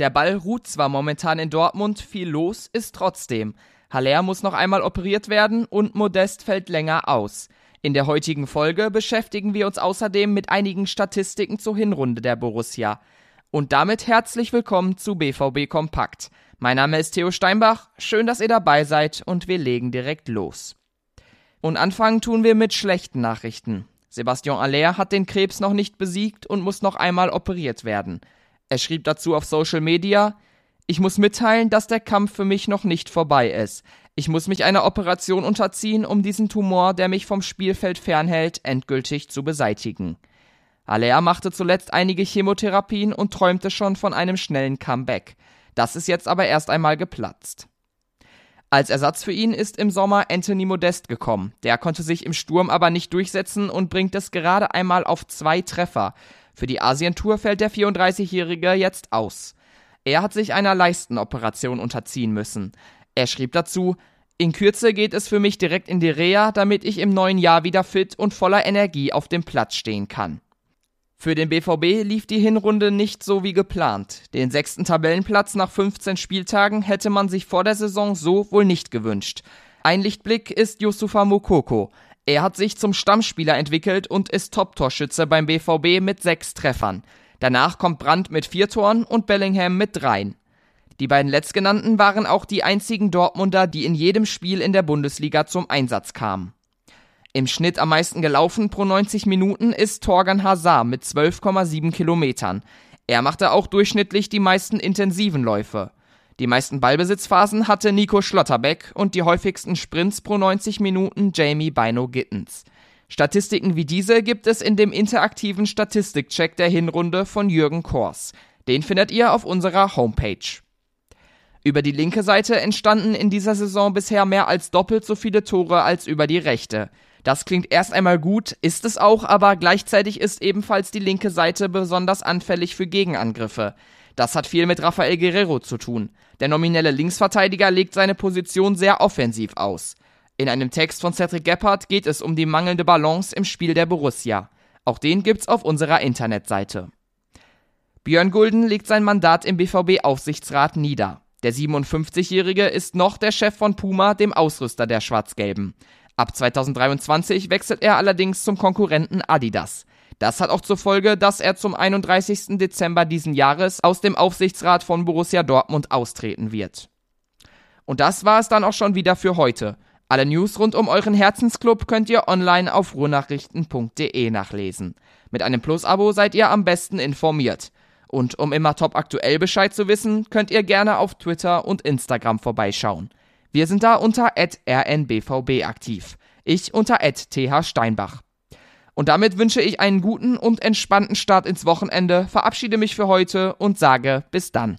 Der Ball ruht zwar momentan in Dortmund, viel los ist trotzdem. Haller muss noch einmal operiert werden und Modest fällt länger aus. In der heutigen Folge beschäftigen wir uns außerdem mit einigen Statistiken zur Hinrunde der Borussia. Und damit herzlich willkommen zu BVB Kompakt. Mein Name ist Theo Steinbach, schön, dass ihr dabei seid und wir legen direkt los. Und anfangen tun wir mit schlechten Nachrichten. Sebastian Aller hat den Krebs noch nicht besiegt und muss noch einmal operiert werden. Er schrieb dazu auf Social Media, ich muss mitteilen, dass der Kampf für mich noch nicht vorbei ist. Ich muss mich einer Operation unterziehen, um diesen Tumor, der mich vom Spielfeld fernhält, endgültig zu beseitigen. Alea machte zuletzt einige Chemotherapien und träumte schon von einem schnellen Comeback. Das ist jetzt aber erst einmal geplatzt. Als Ersatz für ihn ist im Sommer Anthony Modest gekommen. Der konnte sich im Sturm aber nicht durchsetzen und bringt es gerade einmal auf zwei Treffer. Für die Asientour fällt der 34-Jährige jetzt aus. Er hat sich einer Leistenoperation unterziehen müssen. Er schrieb dazu, in Kürze geht es für mich direkt in die Reha, damit ich im neuen Jahr wieder fit und voller Energie auf dem Platz stehen kann. Für den BVB lief die Hinrunde nicht so wie geplant. Den sechsten Tabellenplatz nach 15 Spieltagen hätte man sich vor der Saison so wohl nicht gewünscht. Ein Lichtblick ist Yusufa Mukoko. Er hat sich zum Stammspieler entwickelt und ist Top-Torschütze beim BVB mit sechs Treffern. Danach kommt Brandt mit vier Toren und Bellingham mit dreien. Die beiden letztgenannten waren auch die einzigen Dortmunder, die in jedem Spiel in der Bundesliga zum Einsatz kamen. Im Schnitt am meisten gelaufen pro 90 Minuten ist Torgan Hazard mit 12,7 Kilometern. Er machte auch durchschnittlich die meisten intensiven Läufe. Die meisten Ballbesitzphasen hatte Nico Schlotterbeck und die häufigsten Sprints pro 90 Minuten Jamie Bino Gittens. Statistiken wie diese gibt es in dem interaktiven Statistikcheck der Hinrunde von Jürgen Kors. Den findet ihr auf unserer Homepage. Über die linke Seite entstanden in dieser Saison bisher mehr als doppelt so viele Tore als über die rechte. Das klingt erst einmal gut, ist es auch, aber gleichzeitig ist ebenfalls die linke Seite besonders anfällig für Gegenangriffe. Das hat viel mit Rafael Guerrero zu tun. Der nominelle Linksverteidiger legt seine Position sehr offensiv aus. In einem Text von Cedric Gebhardt geht es um die mangelnde Balance im Spiel der Borussia. Auch den gibt's auf unserer Internetseite. Björn Gulden legt sein Mandat im BVB-Aufsichtsrat nieder. Der 57-Jährige ist noch der Chef von Puma, dem Ausrüster der Schwarz-Gelben. Ab 2023 wechselt er allerdings zum Konkurrenten Adidas. Das hat auch zur Folge, dass er zum 31. Dezember diesen Jahres aus dem Aufsichtsrat von Borussia Dortmund austreten wird. Und das war es dann auch schon wieder für heute. Alle News rund um euren Herzensclub könnt ihr online auf ruhrnachrichten.de nachlesen. Mit einem Plus-Abo seid ihr am besten informiert. Und um immer top aktuell Bescheid zu wissen, könnt ihr gerne auf Twitter und Instagram vorbeischauen. Wir sind da unter rnbvb aktiv. Ich unter thsteinbach. Und damit wünsche ich einen guten und entspannten Start ins Wochenende, verabschiede mich für heute und sage bis dann.